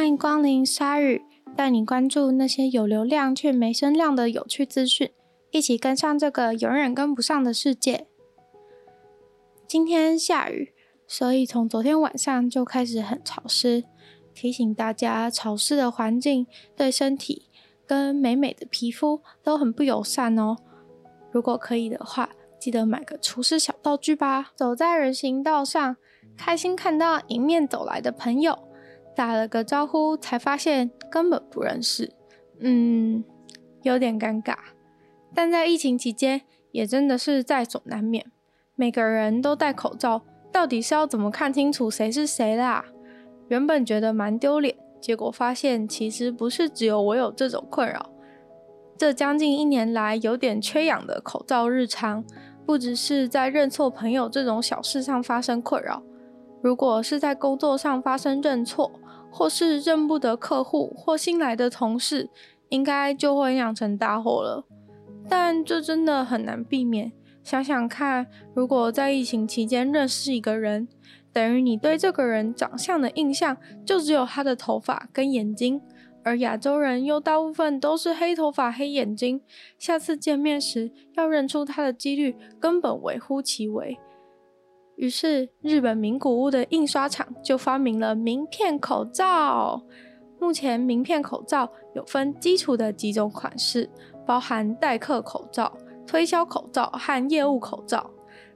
欢迎光临鲨语，带你关注那些有流量却没声量的有趣资讯，一起跟上这个永远跟不上的世界。今天下雨，所以从昨天晚上就开始很潮湿，提醒大家潮湿的环境对身体跟美美的皮肤都很不友善哦。如果可以的话，记得买个除湿小道具吧。走在人行道上，开心看到迎面走来的朋友，打了个招呼，才发现根本不认识，嗯，有点尴尬。但在疫情期间，也真的是在所难免。每个人都戴口罩，到底是要怎么看清楚谁是谁啦？原本觉得蛮丢脸，结果发现其实不是只有我有这种困扰。这将近一年来，有点缺氧的口罩日常。不只是在认错朋友这种小事上发生困扰，如果是在工作上发生认错，或是认不得客户或新来的同事，应该就会酿成大祸了。但这真的很难避免。想想看，如果在疫情期间认识一个人，等于你对这个人长相的印象就只有他的头发跟眼睛。而亚洲人又大部分都是黑头发、黑眼睛，下次见面时要认出他的几率根本微乎其微。于是，日本名古屋的印刷厂就发明了名片口罩。目前，名片口罩有分基础的几种款式，包含待客口罩、推销口罩和业务口罩，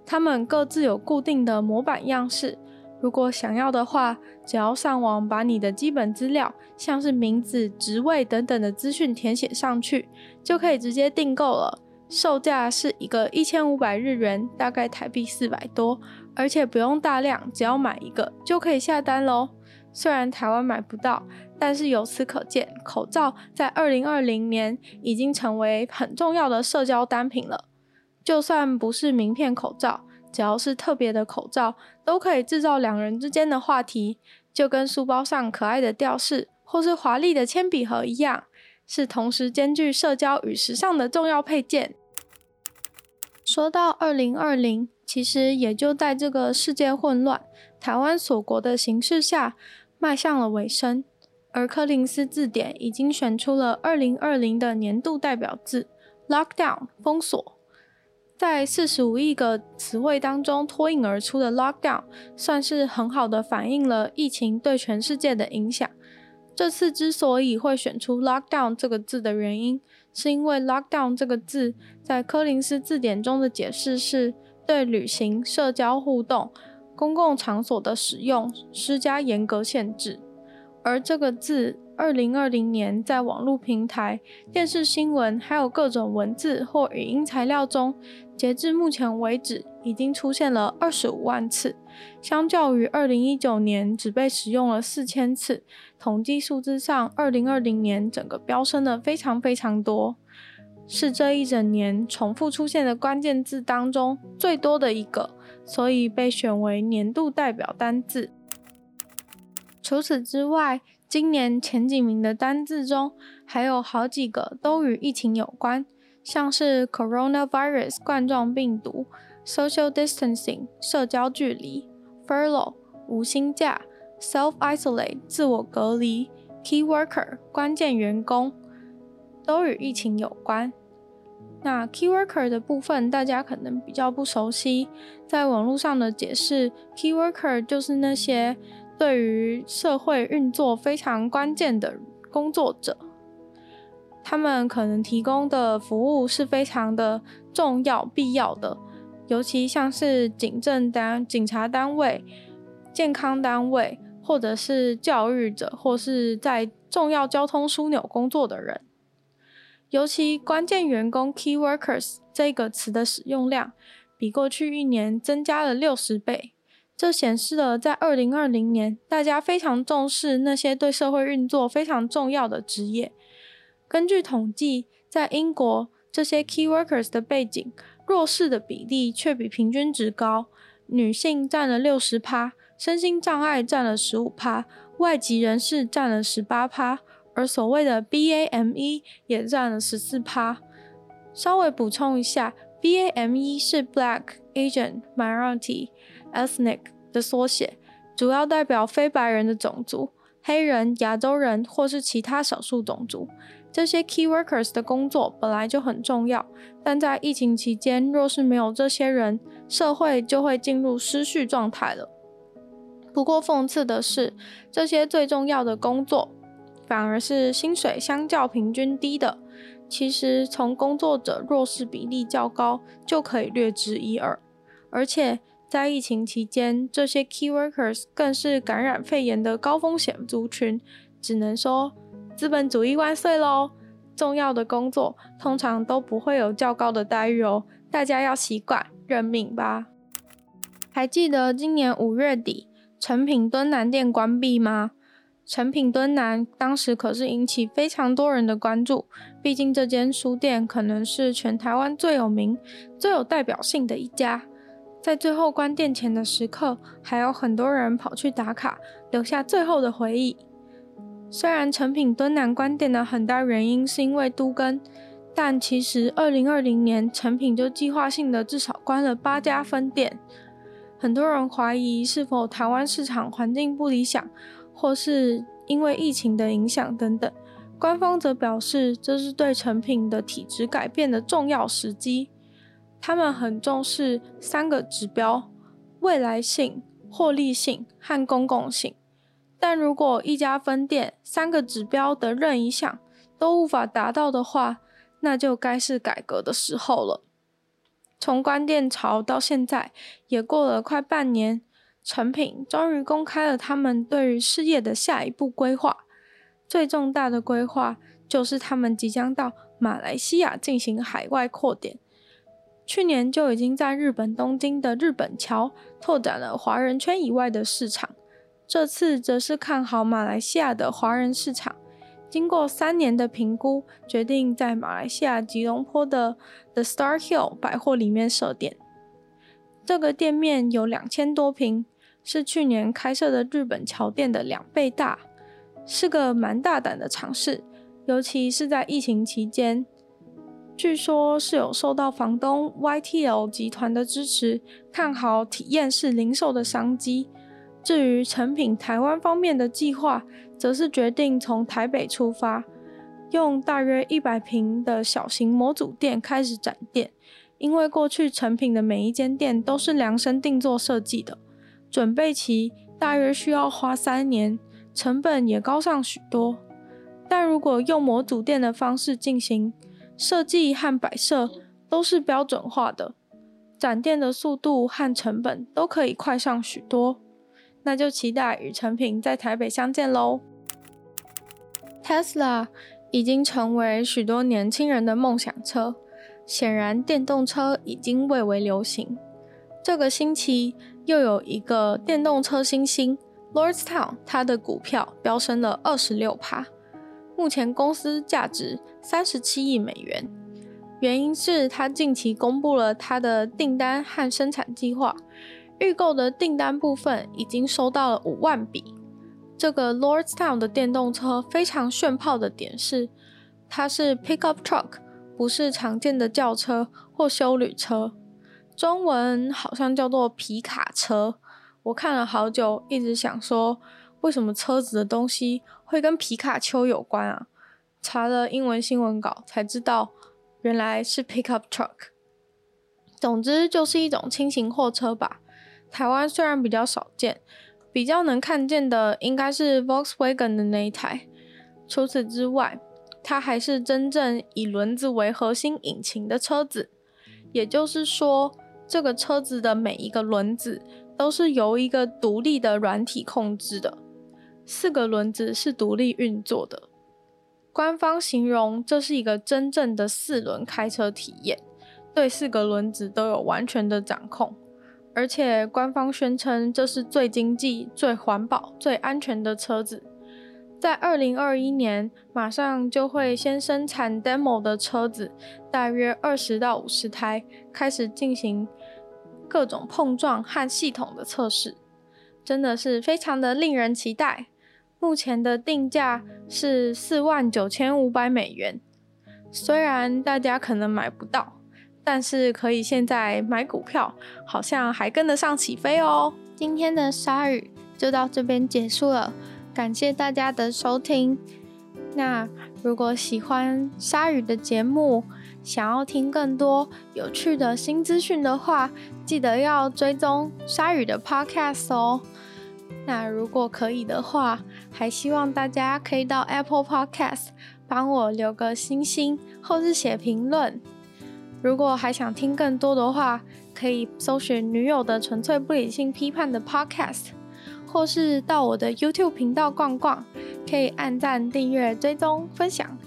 它们各自有固定的模板样式。如果想要的话，只要上网把你的基本资料，像是名字、职位等等的资讯填写上去，就可以直接订购了。售价是一个一千五百日元，大概台币四百多，而且不用大量，只要买一个就可以下单喽。虽然台湾买不到，但是由此可见，口罩在二零二零年已经成为很重要的社交单品了。就算不是名片口罩。只要是特别的口罩，都可以制造两人之间的话题，就跟书包上可爱的吊饰或是华丽的铅笔盒一样，是同时兼具社交与时尚的重要配件。说到二零二零，其实也就在这个世界混乱、台湾锁国的形势下，迈向了尾声。而柯林斯字典已经选出了二零二零的年度代表字：lockdown，封锁。在四十五亿个词汇当中脱颖而出的 lockdown，算是很好的反映了疫情对全世界的影响。这次之所以会选出 lockdown 这个字的原因，是因为 lockdown 这个字在柯林斯字典中的解释是对旅行、社交互动、公共场所的使用施加严格限制，而这个字。二零二零年，在网络平台、电视新闻，还有各种文字或语音材料中，截至目前为止，已经出现了二十五万次，相较于二零一九年只被使用了四千次，统计数字上，二零二零年整个飙升了非常非常多，是这一整年重复出现的关键字当中最多的一个，所以被选为年度代表单字。除此之外，今年前几名的单字中，还有好几个都与疫情有关，像是 coronavirus 冠状病毒、social distancing 社交距离、furlough 无薪假、self isolate 自我隔离、key worker 关键员工，都与疫情有关。那 key worker 的部分，大家可能比较不熟悉，在网络上的解释，key worker 就是那些。对于社会运作非常关键的工作者，他们可能提供的服务是非常的重要、必要的，尤其像是警政单、警察单位、健康单位，或者是教育者，或是在重要交通枢纽工作的人。尤其关键员工 （key workers） 这个词的使用量，比过去一年增加了六十倍。这显示了在二零二零年，大家非常重视那些对社会运作非常重要的职业。根据统计，在英国，这些 key workers 的背景弱势的比例却比平均值高，女性占了六十趴，身心障碍占了十五趴，外籍人士占了十八趴，而所谓的 BAME 也占了十四趴。稍微补充一下，BAME 是 Black Asian Minority。Ethnic 的缩写，主要代表非白人的种族，黑人、亚洲人或是其他少数种族。这些 key workers 的工作本来就很重要，但在疫情期间，若是没有这些人，社会就会进入失序状态了。不过讽刺的是，这些最重要的工作，反而是薪水相较平均低的。其实从工作者弱势比例较高就可以略知一二。而且在疫情期间，这些 key workers 更是感染肺炎的高风险族群，只能说。资本主义万岁喽！重要的工作通常都不会有较高的待遇哦，大家要习惯认命吧。还记得今年五月底诚品敦南店关闭吗？诚品敦南当时可是引起非常多人的关注，毕竟这间书店可能是全台湾最有名、最有代表性的一家。在最后关店前的时刻，还有很多人跑去打卡，留下最后的回忆。虽然诚品敦南关店的很大原因是因为都更，但其实二零二零年诚品就计划性的至少关了八家分店。很多人怀疑是否台湾市场环境不理想，或是因为疫情的影响等等。官方则表示这是对成品的体质改变的重要时机。他们很重视三个指标：未来性、获利性和公共性。但如果一家分店三个指标的任一项都无法达到的话，那就该是改革的时候了。从关店潮到现在，也过了快半年，诚品终于公开了他们对于事业的下一步规划。最重大的规划就是他们即将到马来西亚进行海外扩点。去年就已经在日本东京的日本桥拓展了华人圈以外的市场。这次则是看好马来西亚的华人市场，经过三年的评估，决定在马来西亚吉隆坡的 The Star Hill 百货里面设店。这个店面有两千多平，是去年开设的日本桥店的两倍大，是个蛮大胆的尝试，尤其是在疫情期间。据说是有受到房东 YTL 集团的支持，看好体验式零售的商机。至于成品台湾方面的计划，则是决定从台北出发，用大约一百平的小型模组店开始展店。因为过去成品的每一间店都是量身定做设计的，准备期大约需要花三年，成本也高上许多。但如果用模组店的方式进行，设计和摆设都是标准化的，展店的速度和成本都可以快上许多。那就期待与成品在台北相见喽。Tesla 已经成为许多年轻人的梦想车，显然电动车已经蔚为流行。这个星期又有一个电动车新星 Lordstown，它的股票飙升了二十六趴，目前公司价值三十七亿美元。原因是它近期公布了它的订单和生产计划。预购的订单部分已经收到了五万笔。这个 Lordstown 的电动车非常炫炮的点是，它是 pickup truck，不是常见的轿车或休旅车。中文好像叫做皮卡车。我看了好久，一直想说，为什么车子的东西会跟皮卡丘有关啊？查了英文新闻稿才知道，原来是 pickup truck。总之就是一种轻型货车吧。台湾虽然比较少见，比较能看见的应该是 Volkswagen 的那一台。除此之外，它还是真正以轮子为核心引擎的车子。也就是说，这个车子的每一个轮子都是由一个独立的软体控制的，四个轮子是独立运作的。官方形容这是一个真正的四轮开车体验，对四个轮子都有完全的掌控。而且官方宣称这是最经济、最环保、最安全的车子。在二零二一年，马上就会先生产 demo 的车子，大约二十到五十台，开始进行各种碰撞和系统的测试，真的是非常的令人期待。目前的定价是四万九千五百美元，虽然大家可能买不到。但是可以现在买股票，好像还跟得上起飞哦。今天的鲨鱼就到这边结束了。感谢大家的收听。那如果喜欢鲨鱼的节目，想要听更多有趣的新资讯的话，记得要追踪鲨鱼的 Podcast 哦。那如果可以的话，还希望大家可以到 Apple Podcast 帮我留个星星，或是写评论。如果还想听更多的话，可以搜寻女友的纯粹不理性批判的 Podcast，或是到我的 YouTube 频道逛逛。可以按赞、订阅、追踪、分享，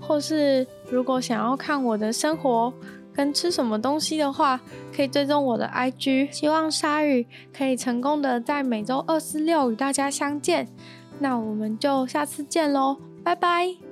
或是如果想要看我的生活跟吃什么东西的话，可以追踪我的 IG。希望鲨鱼可以成功的在每周二、四、六与大家相见。那我们就下次见喽，拜拜。